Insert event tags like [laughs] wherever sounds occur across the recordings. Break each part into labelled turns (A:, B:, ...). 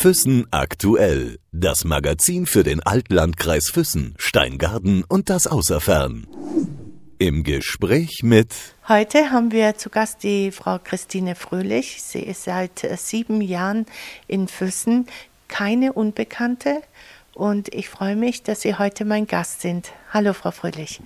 A: Füssen aktuell. Das Magazin für den Altlandkreis Füssen, Steingarten und das Außerfern. Im Gespräch mit
B: Heute haben wir zu Gast die Frau Christine Fröhlich. Sie ist seit äh, sieben Jahren in Füssen, keine Unbekannte. Und ich freue mich, dass Sie heute mein Gast sind. Hallo, Frau Fröhlich.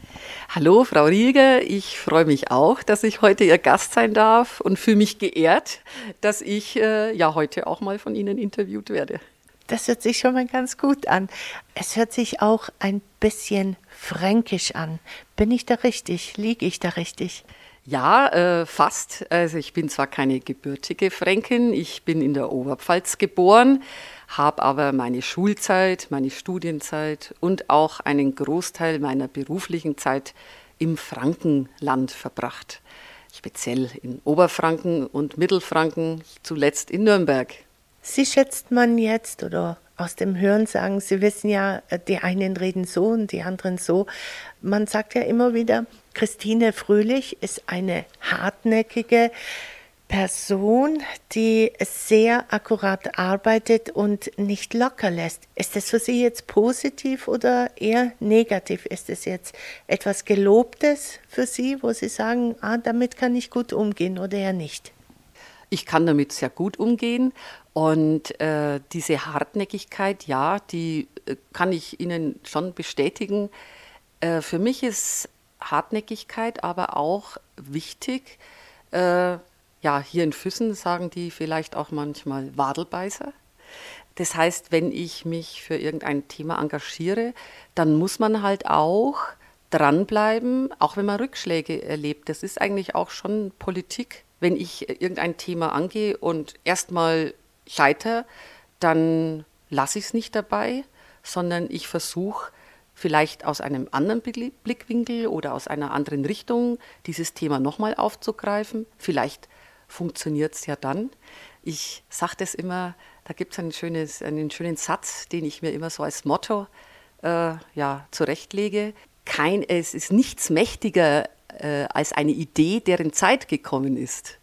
C: Hallo, Frau Rieger. Ich freue mich auch, dass ich heute Ihr Gast sein darf und fühle mich geehrt, dass ich äh, ja heute auch mal von Ihnen interviewt werde.
B: Das hört sich schon mal ganz gut an. Es hört sich auch ein bisschen fränkisch an. Bin ich da richtig? Liege ich da richtig?
C: Ja, äh, fast. Also ich bin zwar keine gebürtige Fränkin, ich bin in der Oberpfalz geboren, habe aber meine Schulzeit, meine Studienzeit und auch einen Großteil meiner beruflichen Zeit im Frankenland verbracht. Speziell in Oberfranken und Mittelfranken, zuletzt in Nürnberg.
B: Sie schätzt man jetzt oder aus dem Hören sagen, Sie wissen ja, die einen reden so und die anderen so. Man sagt ja immer wieder, Christine Fröhlich ist eine hartnäckige, Person, die sehr akkurat arbeitet und nicht locker lässt. Ist das für Sie jetzt positiv oder eher negativ? Ist es jetzt etwas Gelobtes für Sie, wo Sie sagen, ah, damit kann ich gut umgehen oder eher nicht?
C: Ich kann damit sehr gut umgehen und äh, diese Hartnäckigkeit, ja, die äh, kann ich Ihnen schon bestätigen. Äh, für mich ist Hartnäckigkeit aber auch wichtig, äh, ja, hier in Füssen sagen die vielleicht auch manchmal Wadelbeißer. Das heißt, wenn ich mich für irgendein Thema engagiere, dann muss man halt auch dranbleiben, auch wenn man Rückschläge erlebt. Das ist eigentlich auch schon Politik. Wenn ich irgendein Thema angehe und erstmal scheitere, dann lasse ich es nicht dabei, sondern ich versuche vielleicht aus einem anderen Blickwinkel oder aus einer anderen Richtung dieses Thema nochmal aufzugreifen. Vielleicht funktioniert es ja dann. Ich sage das immer, da gibt es ein einen schönen Satz, den ich mir immer so als Motto äh, ja, zurechtlege. Kein, es ist nichts mächtiger äh, als eine Idee, deren Zeit gekommen ist.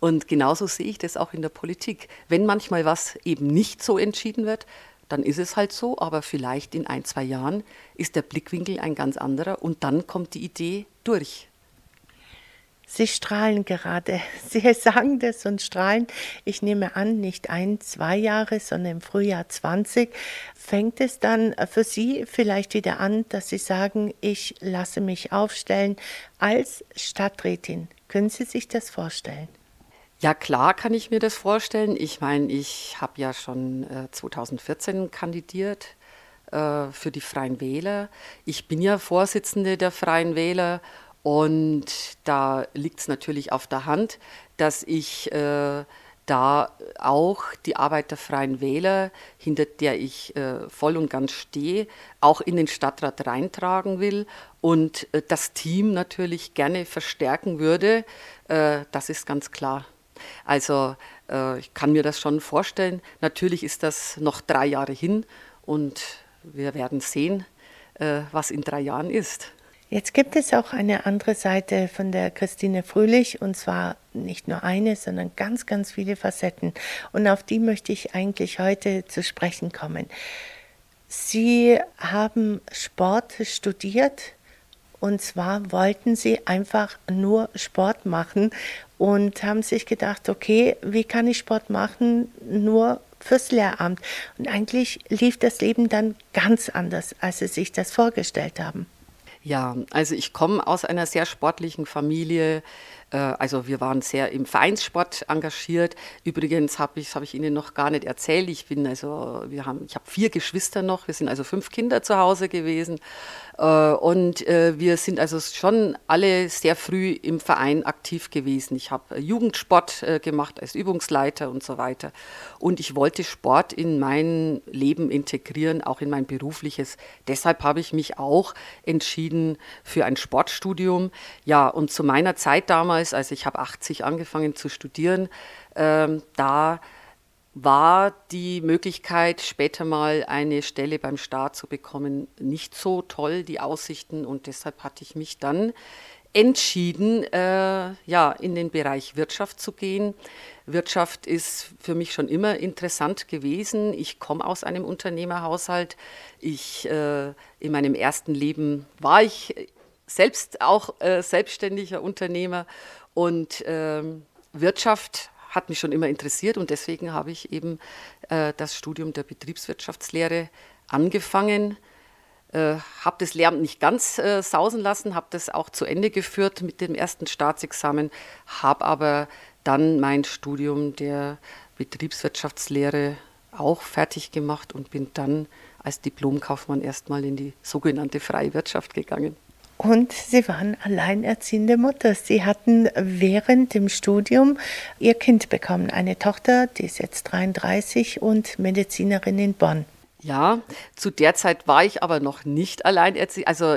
C: Und genauso sehe ich das auch in der Politik. Wenn manchmal was eben nicht so entschieden wird, dann ist es halt so, aber vielleicht in ein, zwei Jahren ist der Blickwinkel ein ganz anderer und dann kommt die Idee durch.
B: Sie strahlen gerade. [laughs] Sie sagen das und strahlen. Ich nehme an, nicht ein, zwei Jahre, sondern im Frühjahr 20 fängt es dann für Sie vielleicht wieder an, dass Sie sagen, ich lasse mich aufstellen als Stadträtin. Können Sie sich das vorstellen?
C: Ja, klar kann ich mir das vorstellen. Ich meine, ich habe ja schon äh, 2014 kandidiert äh, für die Freien Wähler. Ich bin ja Vorsitzende der Freien Wähler und da liegt es natürlich auf der Hand, dass ich äh, da auch die Arbeit der Freien Wähler, hinter der ich äh, voll und ganz stehe, auch in den Stadtrat reintragen will und äh, das Team natürlich gerne verstärken würde. Äh, das ist ganz klar. Also äh, ich kann mir das schon vorstellen. Natürlich ist das noch drei Jahre hin und wir werden sehen, äh, was in drei Jahren ist.
B: Jetzt gibt es auch eine andere Seite von der Christine Fröhlich und zwar nicht nur eine, sondern ganz, ganz viele Facetten. Und auf die möchte ich eigentlich heute zu sprechen kommen. Sie haben Sport studiert und zwar wollten Sie einfach nur Sport machen und haben sich gedacht, okay, wie kann ich Sport machen? Nur fürs Lehramt. Und eigentlich lief das Leben dann ganz anders, als Sie sich das vorgestellt haben.
C: Ja, also ich komme aus einer sehr sportlichen Familie. Äh, also wir waren sehr im Vereinssport engagiert. Übrigens habe ich, habe ich Ihnen noch gar nicht erzählt. Ich bin also, wir haben, ich habe vier Geschwister noch. Wir sind also fünf Kinder zu Hause gewesen. Äh, und äh, wir sind also schon alle sehr früh im Verein aktiv gewesen. Ich habe Jugendsport gemacht als Übungsleiter und so weiter. Und ich wollte Sport in mein Leben integrieren, auch in mein berufliches. Deshalb habe ich mich auch entschieden für ein Sportstudium. Ja, und zu meiner Zeit damals damals, also ich habe 80 angefangen zu studieren, ähm, da war die Möglichkeit, später mal eine Stelle beim Staat zu bekommen, nicht so toll, die Aussichten. Und deshalb hatte ich mich dann entschieden, äh, ja, in den Bereich Wirtschaft zu gehen. Wirtschaft ist für mich schon immer interessant gewesen. Ich komme aus einem Unternehmerhaushalt. Ich, äh, in meinem ersten Leben war ich selbst auch äh, selbstständiger Unternehmer und ähm, Wirtschaft hat mich schon immer interessiert und deswegen habe ich eben äh, das Studium der Betriebswirtschaftslehre angefangen. Äh, habe das Lehramt nicht ganz äh, sausen lassen, habe das auch zu Ende geführt mit dem ersten Staatsexamen, habe aber dann mein Studium der Betriebswirtschaftslehre auch fertig gemacht und bin dann als Diplomkaufmann erstmal in die sogenannte freie Wirtschaft gegangen.
B: Und Sie waren alleinerziehende Mutter. Sie hatten während dem Studium Ihr Kind bekommen, eine Tochter, die ist jetzt 33 und Medizinerin in Bonn.
C: Ja, zu der Zeit war ich aber noch nicht alleinerziehend. Also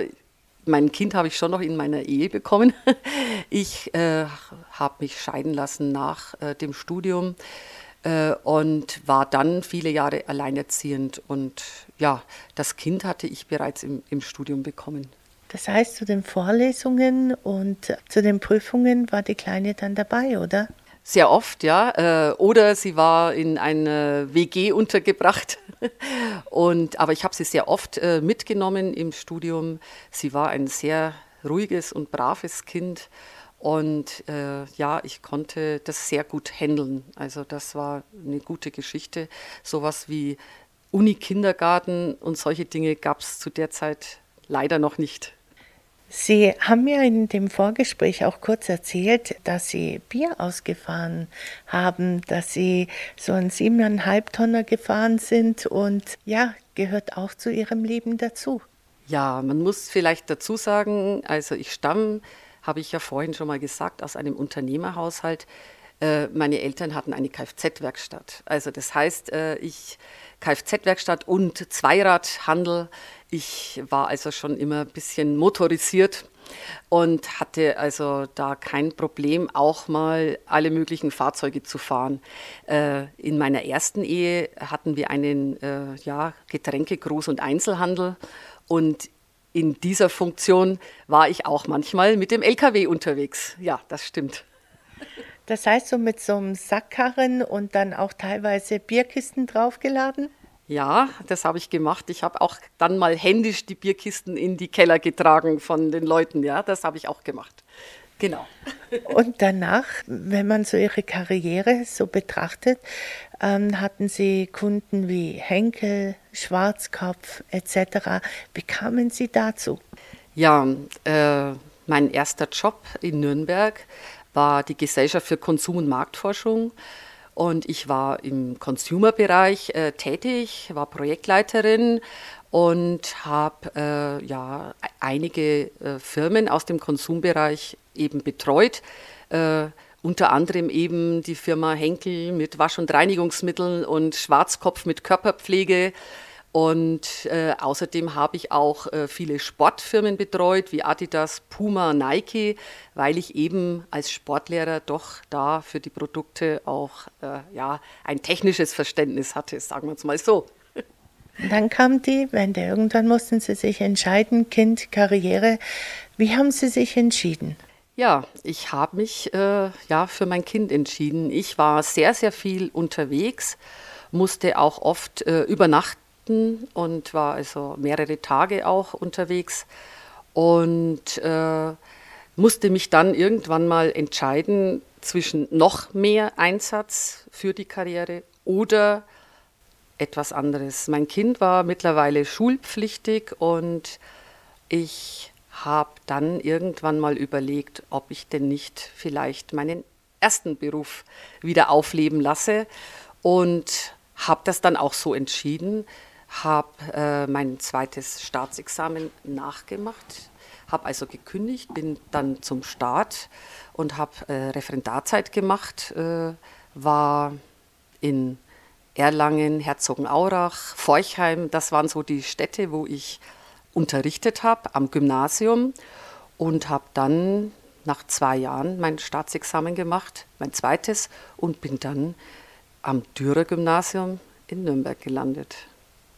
C: mein Kind habe ich schon noch in meiner Ehe bekommen. [laughs] Ich äh, habe mich scheiden lassen nach äh, dem Studium äh, und war dann viele Jahre alleinerziehend. Und ja, das Kind hatte ich bereits im, im Studium bekommen.
B: Das heißt, zu den Vorlesungen und zu den Prüfungen war die Kleine dann dabei, oder?
C: Sehr oft, ja. Äh, oder sie war in einer WG untergebracht. [laughs] Und, aber ich habe sie sehr oft äh, mitgenommen im Studium. Sie war ein sehr ruhiges und braves Kind. Und äh, ja, ich konnte das sehr gut handeln. Also das war eine gute Geschichte. Sowas wie Uni-Kindergarten und solche Dinge gab es zu der Zeit leider noch nicht.
B: Sie haben mir in dem Vorgespräch auch kurz erzählt, dass Sie Bier ausgefahren haben, dass Sie so einen siebeneinhalb Tonner gefahren sind und ja, gehört auch zu Ihrem Leben dazu.
C: Ja, man muss vielleicht dazu sagen, also ich stamme, habe ich ja vorhin schon mal gesagt, aus einem Unternehmerhaushalt. Äh, meine Eltern hatten eine Kfz-Werkstatt. Also das heißt, äh, ich Kfz-Werkstatt und Zweiradhandel. Ich war also schon immer ein bisschen motorisiert und hatte also da kein Problem, auch mal alle möglichen Fahrzeuge zu fahren. Äh, in meiner ersten Ehe hatten wir einen äh, ja, Getränke-, Groß- und Einzelhandel und in dieser Funktion war ich auch manchmal mit dem LKW unterwegs. Ja, das stimmt.
B: Das heißt, so mit so einem Sackkarren und dann auch teilweise Bierkisten draufgeladen?
C: Ja, das habe ich gemacht. Ich habe auch dann mal händisch die Bierkisten in die Keller getragen von den Leuten. Ja, das habe ich auch gemacht. Genau. [laughs]
B: Und danach, wenn man so Ihre Karriere so betrachtet, ähm, hatten Sie Kunden wie Henkel, Schwarzkopf etc. Wie kamen Sie dazu?
C: Ja, äh, mein erster Job in Nürnberg war die Gesellschaft für Konsum- und Marktforschung. Und ich war im Consumer-Bereich äh, tätig, war Projektleiterin und habe äh, ja, einige äh, Firmen aus dem Konsumbereich eben betreut. Äh, unter anderem eben die Firma Henkel mit Wasch- und Reinigungsmitteln und Schwarzkopf mit Körperpflege und äh, außerdem habe ich auch äh, viele Sportfirmen betreut, wie Adidas, Puma, Nike, weil ich eben als Sportlehrer doch da für die Produkte auch äh, ja, ein technisches Verständnis hatte, sagen wir es mal so.
B: Dann kam die Wende. Irgendwann mussten Sie sich entscheiden, Kind, Karriere. Wie haben Sie sich entschieden?
C: Ja, ich habe mich äh, ja für mein Kind entschieden. Ich war sehr, sehr viel unterwegs, musste auch oft äh, übernachten Ägypten und war also mehrere Tage auch unterwegs und äh, musste mich dann irgendwann mal entscheiden zwischen noch mehr Einsatz für die Karriere oder etwas anderes. Mein Kind war mittlerweile schulpflichtig und ich habe dann irgendwann mal überlegt, ob ich denn nicht vielleicht meinen ersten Beruf wieder aufleben lasse und habe das dann auch so entschieden habe äh, mein zweites Staatsexamen nachgemacht, habe also gekündigt, bin dann zum Staat und habe äh, Referendarzeit gemacht, äh, war in Erlangen, Herzogenaurach, Forchheim, das waren so die Städte, wo ich unterrichtet habe am Gymnasium und habe dann nach zwei Jahren mein Staatsexamen gemacht, mein zweites, und bin dann am Dürer Gymnasium in Nürnberg gelandet.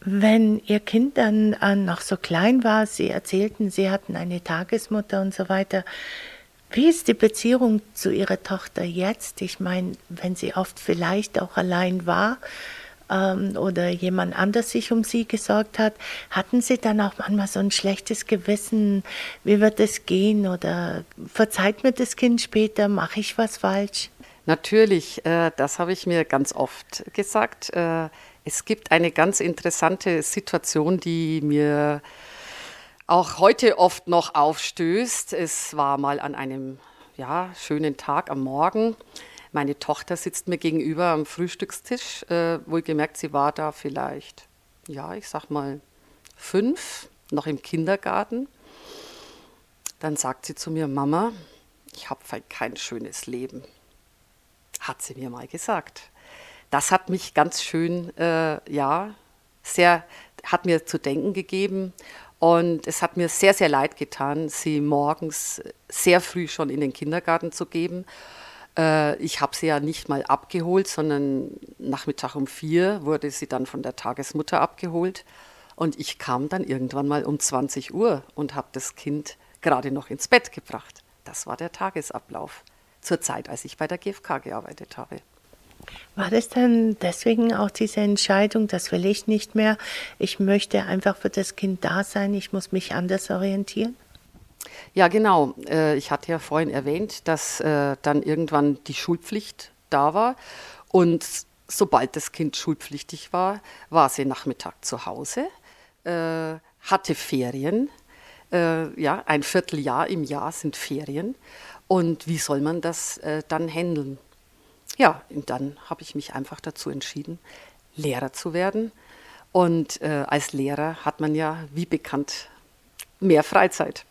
B: Wenn Ihr Kind dann äh, noch so klein war, Sie erzählten, Sie hatten eine Tagesmutter und so weiter. Wie ist die Beziehung zu Ihrer Tochter jetzt? Ich meine, wenn sie oft vielleicht auch allein war ähm, oder jemand anders sich um sie gesorgt hat, hatten Sie dann auch manchmal so ein schlechtes Gewissen? Wie wird es gehen? Oder verzeiht mir das Kind später? Mache ich was falsch?
C: Natürlich, äh, das habe ich mir ganz oft gesagt. Äh, es gibt eine ganz interessante Situation, die mir auch heute oft noch aufstößt. Es war mal an einem ja, schönen Tag am Morgen. Meine Tochter sitzt mir gegenüber am Frühstückstisch. Äh, wohlgemerkt, sie war da vielleicht, ja, ich sag mal fünf, noch im Kindergarten. Dann sagt sie zu mir, Mama, ich habe kein schönes Leben. Hat sie mir mal gesagt. Das hat mich ganz schön, äh, ja, sehr, hat mir zu denken gegeben. Und es hat mir sehr, sehr leid getan, sie morgens sehr früh schon in den Kindergarten zu geben. Äh, ich habe sie ja nicht mal abgeholt, sondern Nachmittag um vier wurde sie dann von der Tagesmutter abgeholt. Und ich kam dann irgendwann mal um 20 Uhr und habe das Kind gerade noch ins Bett gebracht. Das war der Tagesablauf zur Zeit, als ich bei der GfK gearbeitet habe.
B: War das dann deswegen auch diese Entscheidung, das will ich nicht mehr, ich möchte einfach für das Kind da sein, ich muss mich anders orientieren?
C: Ja, genau. Äh, ich hatte ja vorhin erwähnt, dass äh, dann irgendwann die Schulpflicht da war und sobald das Kind schulpflichtig war, war sie Nachmittag zu Hause, äh, hatte Ferien. Ja, ein Vierteljahr im Jahr sind Ferien. Und wie soll man das dann handeln? Ja, und dann habe ich mich einfach dazu entschieden, Lehrer zu werden. Und äh, als Lehrer hat man ja, wie bekannt, mehr Freizeit.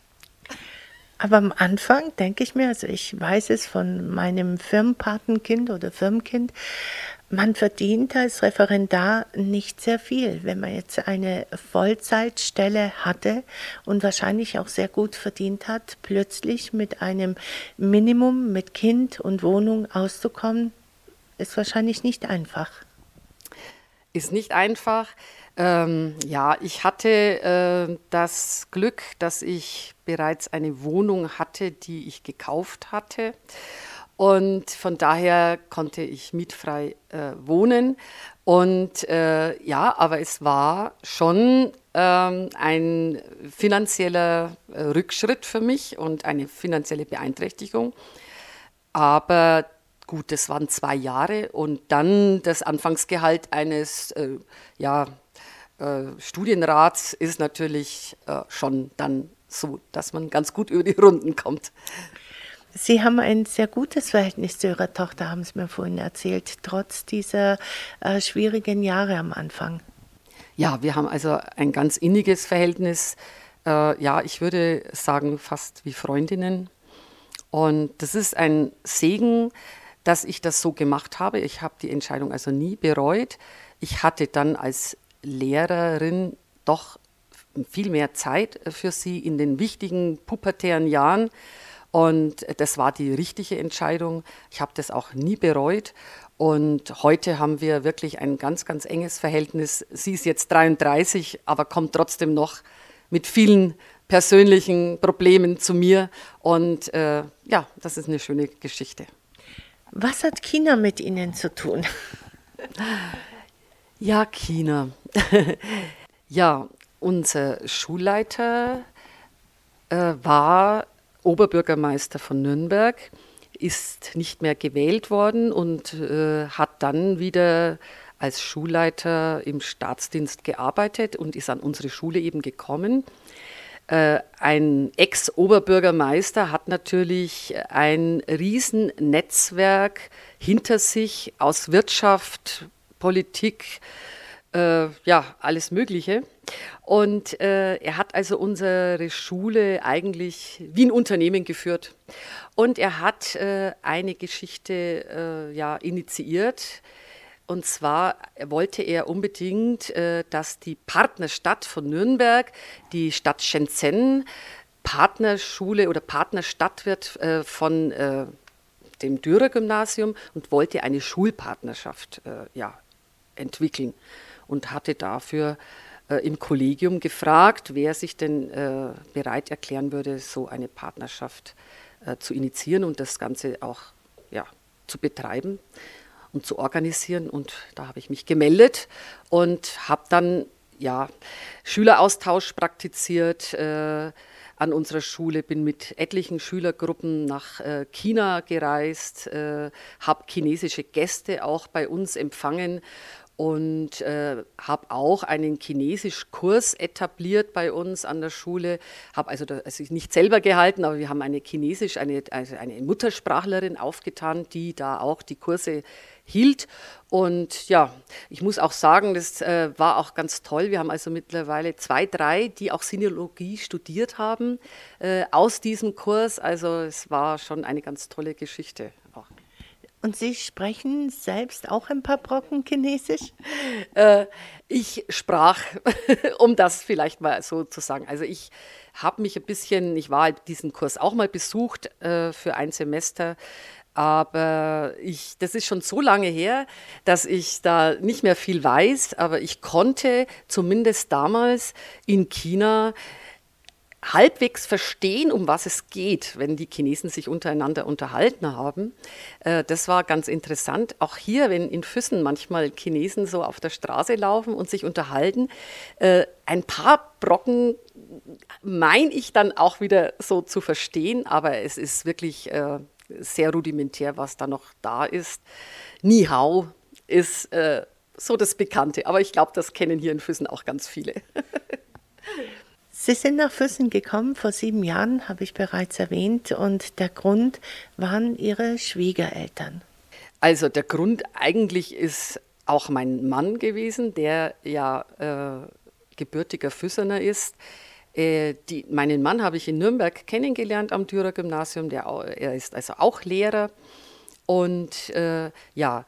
B: Aber am Anfang denke ich mir, also ich weiß es von meinem Firmenpatenkind oder Firmenkind, man verdient als Referendar nicht sehr viel. Wenn man jetzt eine Vollzeitstelle hatte und wahrscheinlich auch sehr gut verdient hat, plötzlich mit einem Minimum mit Kind und Wohnung auszukommen, ist wahrscheinlich nicht einfach.
C: Ist nicht einfach. Ähm, ja, ich hatte äh, das Glück, dass ich bereits eine Wohnung hatte, die ich gekauft hatte. Und von daher konnte ich mietfrei äh, wohnen. Und äh, ja, aber es war schon ähm, ein finanzieller äh, Rückschritt für mich und eine finanzielle Beeinträchtigung. Aber gut, das waren zwei Jahre und dann das Anfangsgehalt eines äh, ja, äh, Studienrats ist natürlich äh, schon dann so, dass man ganz gut über die Runden kommt.
B: Sie haben ein sehr gutes Verhältnis zu Ihrer Tochter, haben Sie mir vorhin erzählt, trotz dieser äh, schwierigen Jahre am Anfang.
C: Ja, wir haben also ein ganz inniges Verhältnis. Äh, ja, ich würde sagen, fast wie Freundinnen. Und das ist ein Segen, dass ich das so gemacht habe. Ich habe die Entscheidung also nie bereut. Ich hatte dann als Lehrerin doch viel mehr Zeit für sie in den wichtigen pubertären Jahren. Und das war die richtige Entscheidung. Ich habe das auch nie bereut. Und heute haben wir wirklich ein ganz, ganz enges Verhältnis. Sie ist jetzt 33, aber kommt trotzdem noch mit vielen persönlichen Problemen zu mir. Und äh, ja, das ist eine schöne Geschichte.
B: Was hat China mit Ihnen zu tun? [laughs]
C: Ja, China. [laughs] ja, unser Schulleiter äh, war Oberbürgermeister von Nürnberg, ist nicht mehr gewählt worden und äh, hat dann wieder als Schulleiter im Staatsdienst gearbeitet und ist an unsere Schule eben gekommen. Äh, ein Ex-Oberbürgermeister hat natürlich ein Riesennetzwerk hinter sich aus Wirtschaft, Politik, äh, ja, alles Mögliche. Und äh, er hat also unsere Schule eigentlich wie ein Unternehmen geführt. Und er hat äh, eine Geschichte äh, ja, initiiert, und zwar wollte er unbedingt, äh, dass die Partnerstadt von Nürnberg, die Stadt Shenzhen, Partnerschule oder Partnerstadt wird äh, von dem Dürer-Gymnasium und wollte eine Schulpartnerschaft ja, entwickeln. Und hatte dafür äh, im Kollegium gefragt, wer sich denn äh, bereit erklären würde, so eine Partnerschaft äh, zu initiieren und das Ganze auch ja, zu betreiben und zu organisieren. Und da habe ich mich gemeldet und habe dann ja, Schüleraustausch praktiziert äh, an unserer Schule, bin mit etlichen Schülergruppen nach äh, China gereist, äh, habe chinesische Gäste auch bei uns empfangen und äh, habe auch einen Chinesisch-Kurs etabliert bei uns an der Schule. Habe also, also nicht selber gehalten, aber wir haben eine Chinesisch, eine, also eine Muttersprachlerin aufgetan, die da auch die Kurse hielt. Und ja, ich muss auch sagen, das äh, war auch ganz toll. Wir haben also mittlerweile zwei, drei, die auch Sinologie studiert haben äh, aus diesem Kurs. Also es war schon eine ganz tolle Geschichte. Auch.
B: Und Sie sprechen selbst auch ein paar Brocken Chinesisch?
C: Äh, ich sprach, [laughs] um das vielleicht mal so zu sagen. Also ich habe mich ein bisschen, ich war diesen Kurs auch mal besucht äh, für ein Semester. Aber ich, das ist schon so lange her, dass ich da nicht mehr viel weiß. Aber ich konnte zumindest damals in China halbwegs verstehen, um was es geht, wenn die Chinesen sich untereinander unterhalten haben. Äh, das war ganz interessant. Auch hier, wenn in Füssen manchmal Chinesen so auf der Straße laufen und sich unterhalten, äh, ein paar Brocken meine ich dann auch wieder so zu verstehen, aber es ist wirklich äh, sehr rudimentär, was da noch da ist. Ni hao ist so das Bekannte, aber ich glaube, das kennen hier in Füssen auch ganz viele. [laughs]
B: Sie sind nach Füssen gekommen vor sieben Jahren, habe ich bereits erwähnt, und der Grund waren Ihre Schwiegereltern.
C: Also der Grund eigentlich ist auch mein Mann gewesen, der ja äh, gebürtiger Füssener ist. Äh, die, meinen Mann habe ich in Nürnberg kennengelernt am Dürer Gymnasium. Der, er ist also auch Lehrer. Und äh, ja,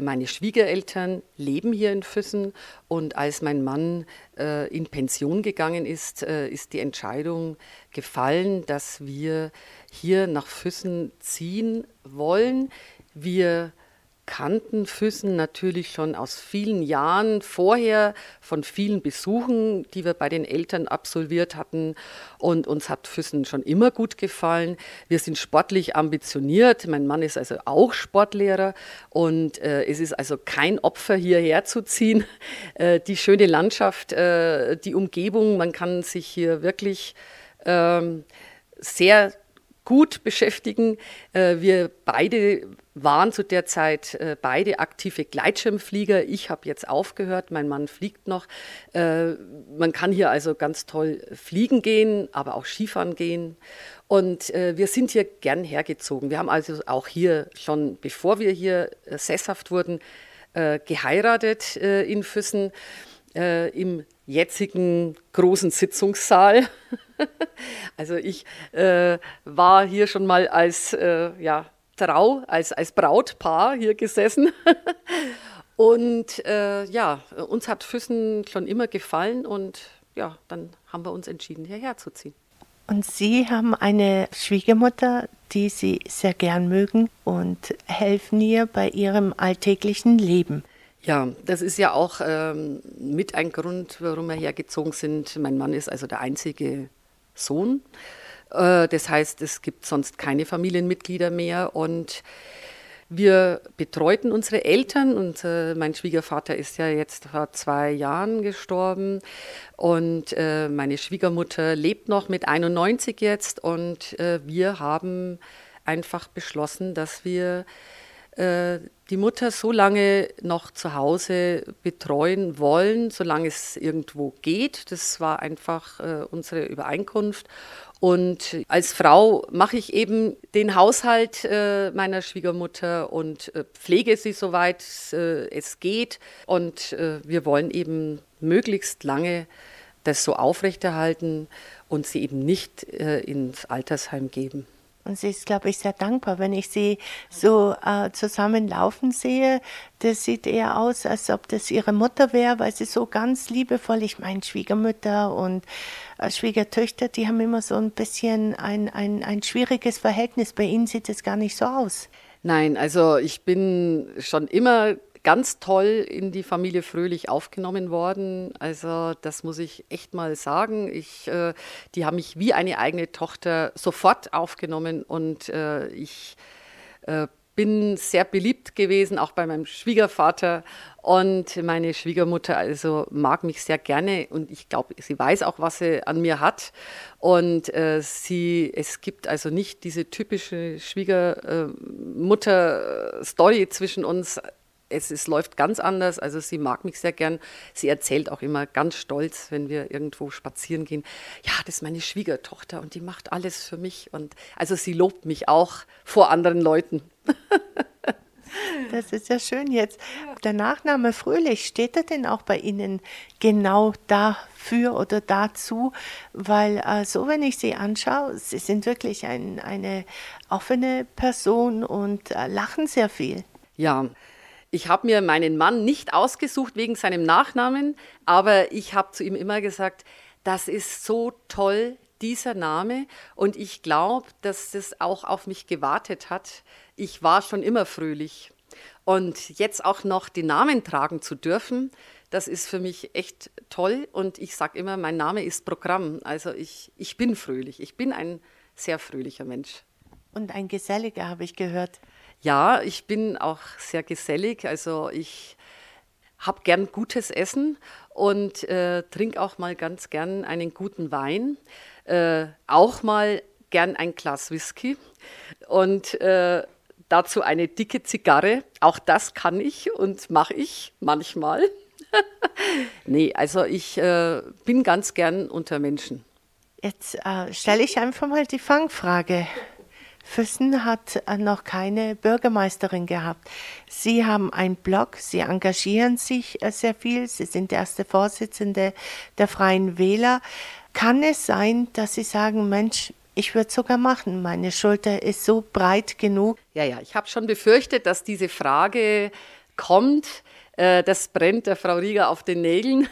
C: meine Schwiegereltern leben hier in Füssen und als mein Mann äh, in Pension gegangen ist, äh, ist die Entscheidung gefallen, dass wir hier nach Füssen ziehen wollen. Wir kannten Füssen natürlich schon aus vielen Jahren vorher, von vielen Besuchen, die wir bei den Eltern absolviert hatten. Und uns hat Füssen schon immer gut gefallen. Wir sind sportlich ambitioniert. Mein Mann ist also auch Sportlehrer. Und äh, es ist also kein Opfer, hierher zu ziehen. [laughs] Äh, die schöne Landschaft, äh, die Umgebung, man kann sich hier wirklich ähm, sehr gut beschäftigen. Äh, wir beide waren zu der Zeit äh, beide aktive Gleitschirmflieger. Ich habe jetzt aufgehört, mein Mann fliegt noch. Äh, man kann hier also ganz toll fliegen gehen, aber auch Skifahren gehen. Und wir sind hier gern hergezogen. Wir haben also auch hier schon, bevor wir hier sesshaft wurden, geheiratet in Füssen im jetzigen großen Sitzungssaal. [laughs] also ich äh, war hier schon mal als äh, ja, Trau, als, als Brautpaar hier gesessen. [laughs] und äh, ja, uns hat Füssen schon immer gefallen und ja, dann haben wir uns entschieden, hierher zu ziehen.
B: Und Sie haben eine Schwiegermutter, die Sie sehr gern mögen und helfen ihr bei Ihrem alltäglichen Leben.
C: Ja, das ist ja auch ähm, mit ein Grund, warum wir hergezogen sind. Mein Mann ist also der einzige Sohn. Äh, das heißt, es gibt sonst keine Familienmitglieder mehr und wir betreuten unsere Eltern und äh, mein Schwiegervater ist ja jetzt vor zwei Jahren gestorben und äh, meine Schwiegermutter lebt noch mit 91 jetzt und äh, wir haben einfach beschlossen, dass wir äh, die Mutter so lange noch zu Hause betreuen wollen, solange es irgendwo geht. Das war einfach äh, unsere Übereinkunft. Und als Frau mache ich eben den Haushalt äh, meiner Schwiegermutter und äh, pflege sie soweit äh, es geht. Und äh, wir wollen eben möglichst lange das so aufrechterhalten und sie eben nicht äh, ins Altersheim geben.
B: Und sie ist, glaube ich, sehr dankbar, wenn ich sie so äh, zusammenlaufen sehe. Das sieht eher aus, als ob das ihre Mutter wäre, weil sie so ganz liebevoll, ich meine, Schwiegermütter und äh, Schwiegertöchter, die haben immer so ein bisschen ein, ein, ein schwieriges Verhältnis. Bei ihnen sieht es gar nicht so aus.
C: Nein, also ich bin schon immer ganz toll in die Familie Fröhlich aufgenommen worden. Also das muss ich echt mal sagen. Ich, äh, die haben mich wie eine eigene Tochter sofort aufgenommen und äh, ich äh, bin sehr beliebt gewesen, auch bei meinem Schwiegervater und meine Schwiegermutter also mag mich sehr gerne und ich glaube, sie weiß auch, was sie an mir hat. Und äh, sie, es gibt also nicht diese typische Schwiegermutter-Story zwischen uns es, es läuft ganz anders. Also sie mag mich sehr gern. Sie erzählt auch immer ganz stolz, wenn wir irgendwo spazieren gehen. Ja, das ist meine Schwiegertochter und die macht alles für mich. Und also sie lobt mich auch vor anderen Leuten. [laughs]
B: Das ist ja schön jetzt. Der Nachname Fröhlich, steht er denn auch bei Ihnen genau dafür oder dazu? Weil äh, so, wenn ich Sie anschaue, Sie sind wirklich ein, eine offene Person und äh, lachen sehr viel.
C: Ja, ich habe mir meinen Mann nicht ausgesucht wegen seinem Nachnamen, aber ich habe zu ihm immer gesagt, das ist so toll, dieser Name. Und ich glaube, dass das auch auf mich gewartet hat. Ich war schon immer fröhlich. Und jetzt auch noch den Namen tragen zu dürfen, das ist für mich echt toll. Und ich sage immer, mein Name ist Programm. Also ich, ich bin fröhlich. Ich bin ein sehr fröhlicher Mensch.
B: Und ein geselliger, habe ich gehört.
C: Ja, ich bin auch sehr gesellig. Also ich habe gern gutes Essen und äh, trinke auch mal ganz gern einen guten Wein. Äh, auch mal gern ein Glas Whisky und äh, dazu eine dicke Zigarre. Auch das kann ich und mache ich manchmal. [laughs] nee, also ich äh, bin ganz gern unter Menschen.
B: Jetzt äh, stelle ich einfach mal die Fangfrage. Füssen hat äh, noch keine Bürgermeisterin gehabt. Sie haben einen Blog, Sie engagieren sich äh, sehr viel, Sie sind erste Vorsitzende der Freien Wähler. Kann es sein, dass Sie sagen, Mensch, ich würde sogar machen, meine Schulter ist so breit genug?
C: Ja, ja, ich habe schon befürchtet, dass diese Frage kommt. Äh, das brennt der Frau Rieger auf den Nägeln.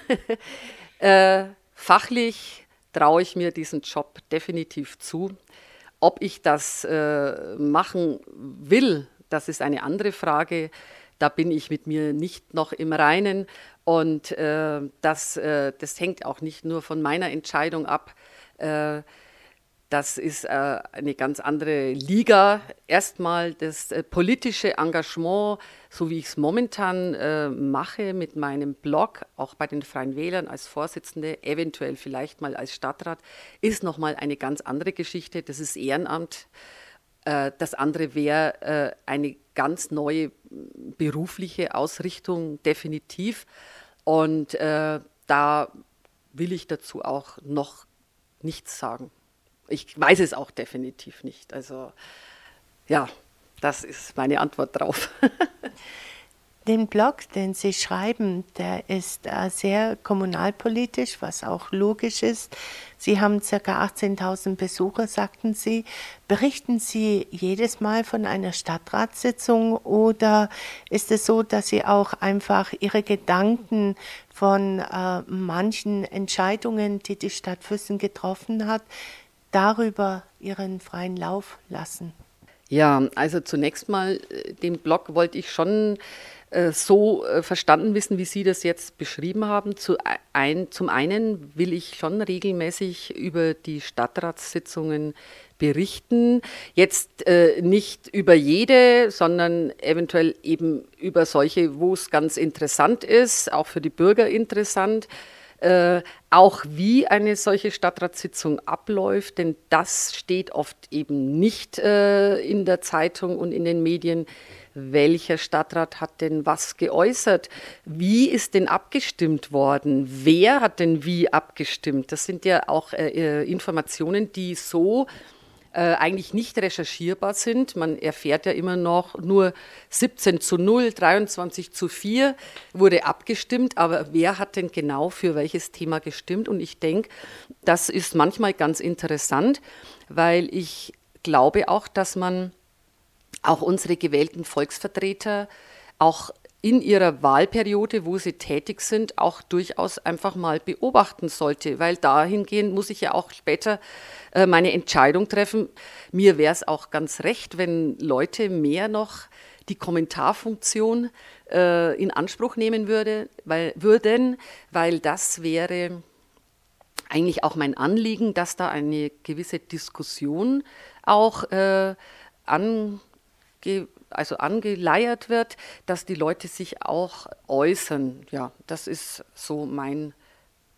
C: [laughs] Fachlich traue ich mir diesen Job definitiv zu. Ob ich das äh, machen will, das ist eine andere Frage. Da bin ich mit mir nicht noch im Reinen. Und äh, das, äh, das hängt auch nicht nur von meiner Entscheidung ab. Das ist äh, eine ganz andere Liga. Erstmal das äh, politische Engagement, so wie ich es momentan äh, mache mit meinem Blog, auch bei den Freien Wählern als Vorsitzende, eventuell vielleicht mal als Stadtrat, ist nochmal eine ganz andere Geschichte. Das ist Ehrenamt. Das andere wäre eine ganz neue berufliche Ausrichtung, definitiv. Und da will ich dazu auch noch nichts sagen. Ich weiß es auch definitiv nicht. Also ja, das ist meine Antwort drauf. [laughs]
B: Den Blog, den Sie schreiben, der ist äh, sehr kommunalpolitisch, was auch logisch ist. Sie haben ca. 18.000 Besucher, sagten Sie. Berichten Sie jedes Mal von einer Stadtratssitzung oder ist es so, dass Sie auch einfach Ihre Gedanken von äh, manchen Entscheidungen, die die Stadt Füssen getroffen hat, darüber ihren freien Lauf lassen?
C: Ja, also zunächst mal, äh, den Blog wollte ich schon äh, so äh, verstanden wissen, wie Sie das jetzt beschrieben haben. Zu ein, zum einen will ich schon regelmäßig über die Stadtratssitzungen berichten. Jetzt äh, nicht über jede, sondern eventuell eben über solche, wo es ganz interessant ist, auch für die Bürger interessant. Äh, auch wie eine solche Stadtratssitzung abläuft, denn das steht oft eben nicht äh, in der Zeitung und in den Medien. Welcher Stadtrat hat denn was geäußert? Wie ist denn abgestimmt worden? Wer hat denn wie abgestimmt? Das sind ja auch äh, äh Informationen, die so äh, eigentlich nicht recherchierbar sind. Man erfährt ja immer noch, nur 17 zu 0, 23 zu 4 wurde abgestimmt, aber wer hat denn genau für welches Thema gestimmt? Und ich denke, das ist manchmal ganz interessant, weil ich glaube auch, dass man auch unsere gewählten Volksvertreter auch in ihrer Wahlperiode, wo sie tätig sind, auch durchaus einfach mal beobachten sollte, weil dahingehend muss ich ja auch später äh, meine Entscheidung treffen. Mir wäre es auch ganz recht, wenn Leute mehr noch die Kommentarfunktion äh, in Anspruch nehmen würde, weil, würden, weil das wäre eigentlich auch mein Anliegen, dass da eine gewisse Diskussion auch äh, ange, also angeleiert wird, dass die Leute sich auch äußern. Ja, das ist so mein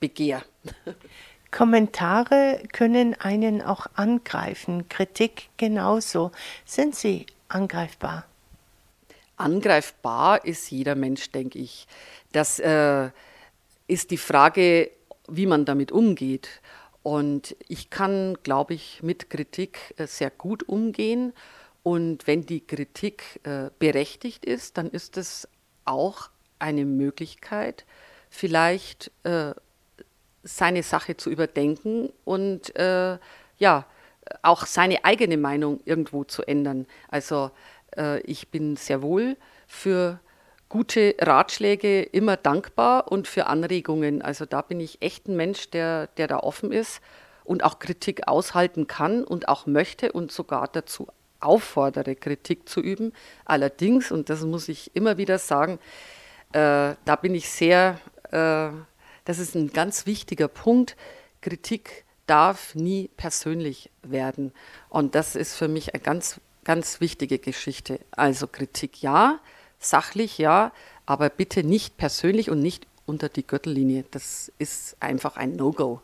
C: Begehr. [laughs]
B: Kommentare können einen auch angreifen, Kritik genauso. Sind sie angreifbar?
C: Angreifbar ist jeder Mensch, denke ich. Das äh, ist die Frage, wie man damit umgeht. Und ich kann, glaube ich, mit Kritik äh, sehr gut umgehen. Und wenn die Kritik äh, berechtigt ist, dann ist es auch eine Möglichkeit, vielleicht äh, seine Sache zu überdenken und äh, ja, auch seine eigene Meinung irgendwo zu ändern. Also äh, ich bin sehr wohl für gute Ratschläge immer dankbar und für Anregungen. Also da bin ich echt ein Mensch, der, der da offen ist und auch Kritik aushalten kann und auch möchte und sogar dazu auffordere, Kritik zu üben. Allerdings, und das muss ich immer wieder sagen, äh, da bin ich sehr äh, das ist ein ganz wichtiger Punkt. Kritik darf nie persönlich werden. Und das ist für mich eine ganz, ganz wichtige Geschichte. Also Kritik ja, sachlich ja, aber bitte nicht persönlich und nicht unter die Gürtellinie. Das ist einfach ein No-Go.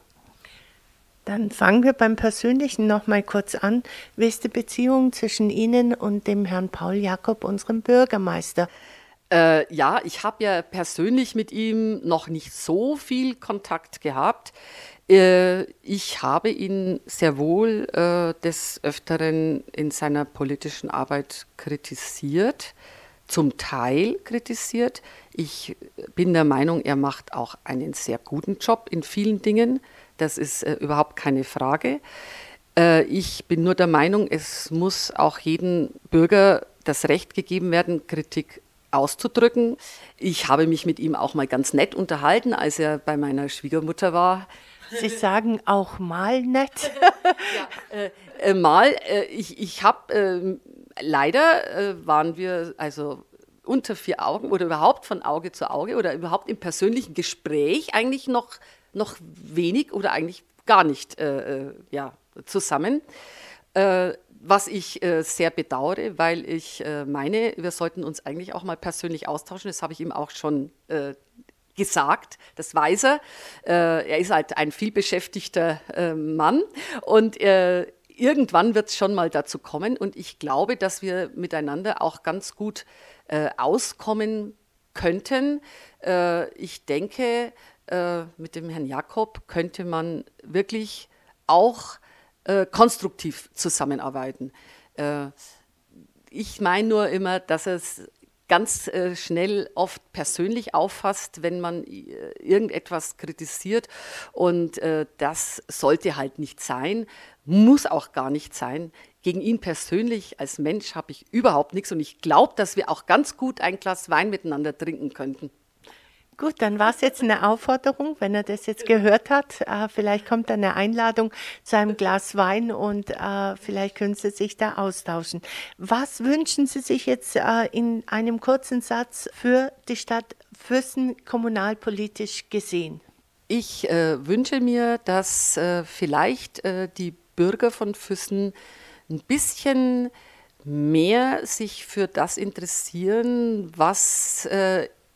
B: Dann fangen wir beim Persönlichen noch mal kurz an. Wie ist die Beziehung zwischen Ihnen und dem Herrn Paul Jakob, unserem Bürgermeister?
C: Äh, ja, ich habe ja persönlich mit ihm noch nicht so viel Kontakt gehabt. Äh, ich habe ihn sehr wohl äh, des Öfteren in seiner politischen Arbeit kritisiert, zum Teil kritisiert. Ich bin der Meinung, er macht auch einen sehr guten Job in vielen Dingen. Das ist äh, überhaupt keine Frage. Äh, ich bin nur der Meinung, es muss auch jedem Bürger das Recht gegeben werden, Kritik auszudrücken. Ich habe mich mit ihm auch mal ganz nett unterhalten, als er bei meiner Schwiegermutter war.
B: Sie sagen auch mal nett. [laughs]
C: ja, äh, äh, mal, äh, ich, ich habe, ähm, leider äh, waren wir also unter vier Augen oder überhaupt von Auge zu Auge oder überhaupt im persönlichen Gespräch eigentlich noch, noch wenig oder eigentlich gar nicht äh, äh, ja, zusammen was ich äh, sehr bedauere, weil ich äh, meine, wir sollten uns eigentlich auch mal persönlich austauschen. Das habe ich ihm auch schon äh, gesagt, das weiß er. Äh, er ist halt ein vielbeschäftigter äh, Mann und äh, irgendwann wird es schon mal dazu kommen und ich glaube, dass wir miteinander auch ganz gut auskommen könnten. ich denke, mit dem Herrn Jakob könnte man wirklich auch äh, konstruktiv zusammenarbeiten. Äh, ich meine nur immer, dass es ganz äh, schnell oft persönlich auffasst, wenn man äh, irgendetwas kritisiert. Und äh, das sollte halt nicht sein, muss auch gar nicht sein. Gegen ihn persönlich als Mensch habe ich überhaupt nichts und ich glaube, dass wir auch ganz gut ein Glas Wein miteinander trinken könnten.
B: Gut, dann war es jetzt eine Aufforderung, wenn er das jetzt gehört hat. Äh, vielleicht kommt eine Einladung zu einem Glas Wein und äh, vielleicht können Sie sich da austauschen. Was wünschen Sie sich jetzt äh, in einem kurzen Satz für die Stadt Füssen kommunalpolitisch gesehen?
C: Ich äh, wünsche mir, dass äh, vielleicht äh, die Bürger von Füssen ein bisschen mehr sich für das interessieren, was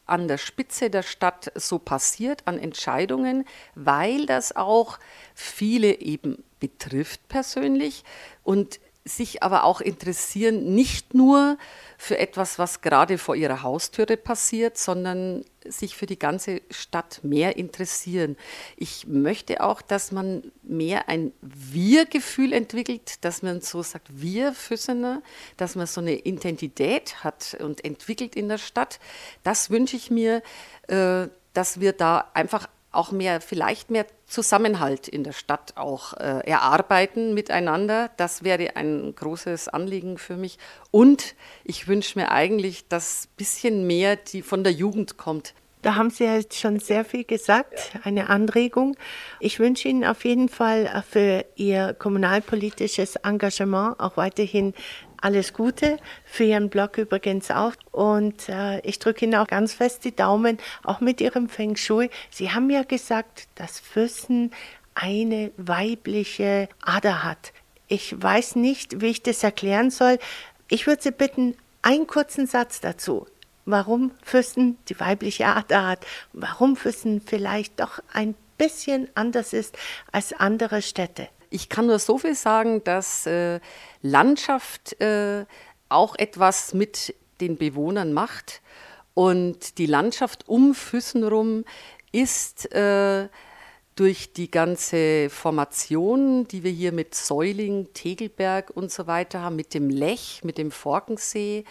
C: an der Spitze der Stadt so passiert an Entscheidungen, weil das auch viele eben betrifft persönlich. Und sich aber auch interessieren, nicht nur für etwas, was gerade vor ihrer Haustüre passiert, sondern sich für die ganze Stadt mehr interessieren. Ich möchte auch, dass man mehr ein Wir-Gefühl entwickelt, dass man so sagt, wir Füssener, dass man so eine Identität hat und entwickelt in der Stadt. Das wünsche ich mir, äh, dass wir da einfach auch mehr, vielleicht mehr Zusammenhalt in der Stadt auch äh, erarbeiten miteinander. Das wäre ein großes Anliegen für mich. Und ich wünsche mir eigentlich, dass ein bisschen mehr die von der Jugend kommt.
B: Da haben Sie jetzt schon sehr viel gesagt, eine Anregung. Ich wünsche Ihnen auf jeden Fall für Ihr kommunalpolitisches Engagement auch weiterhin alles Gute für Ihren Blog übrigens auch. Und äh, ich drücke Ihnen auch ganz fest die Daumen, auch mit Ihrem Feng Shui. Sie haben ja gesagt, dass Füssen eine weibliche Ader hat. Ich weiß nicht, wie ich das erklären soll. Ich würde Sie bitten, einen kurzen Satz dazu. Warum Füssen die weibliche Ader hat, warum Füssen vielleicht doch ein bisschen anders ist als andere Städte.
C: Ich kann nur so viel sagen, dass äh, Landschaft äh, auch etwas mit den Bewohnern macht. Und die Landschaft um Füssen rum ist äh, durch die ganze Formation, die wir hier mit Säuling, Tegelberg und so weiter haben, mit dem Lech, mit dem Forkensee,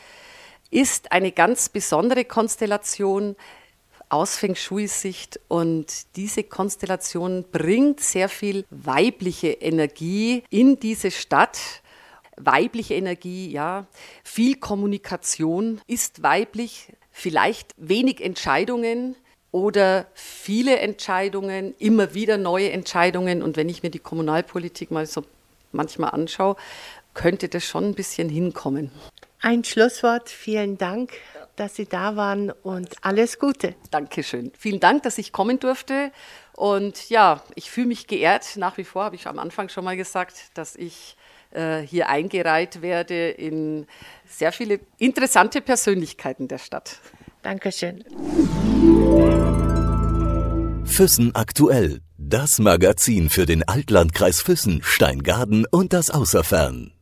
C: ist eine ganz besondere Konstellation, aus Feng Shui-Sicht und diese Konstellation bringt sehr viel weibliche Energie in diese Stadt. Weibliche Energie, ja, viel Kommunikation ist weiblich, vielleicht wenig Entscheidungen, oder viele Entscheidungen, immer wieder neue Entscheidungen. Und wenn ich mir die Kommunalpolitik mal so manchmal anschaue, könnte das schon ein bisschen hinkommen.
B: Ein Schlusswort. Vielen Dank, dass Sie da waren und alles Gute.
C: Dankeschön. Vielen Dank, dass ich kommen durfte. Und ja, ich fühle mich geehrt. Nach wie vor habe ich am Anfang schon mal gesagt, dass ich äh, hier eingereiht werde in sehr viele interessante Persönlichkeiten der Stadt.
B: Dankeschön.
A: Füssen aktuell. Das Magazin für den Altlandkreis Füssen, Steingaden und das Außerfern.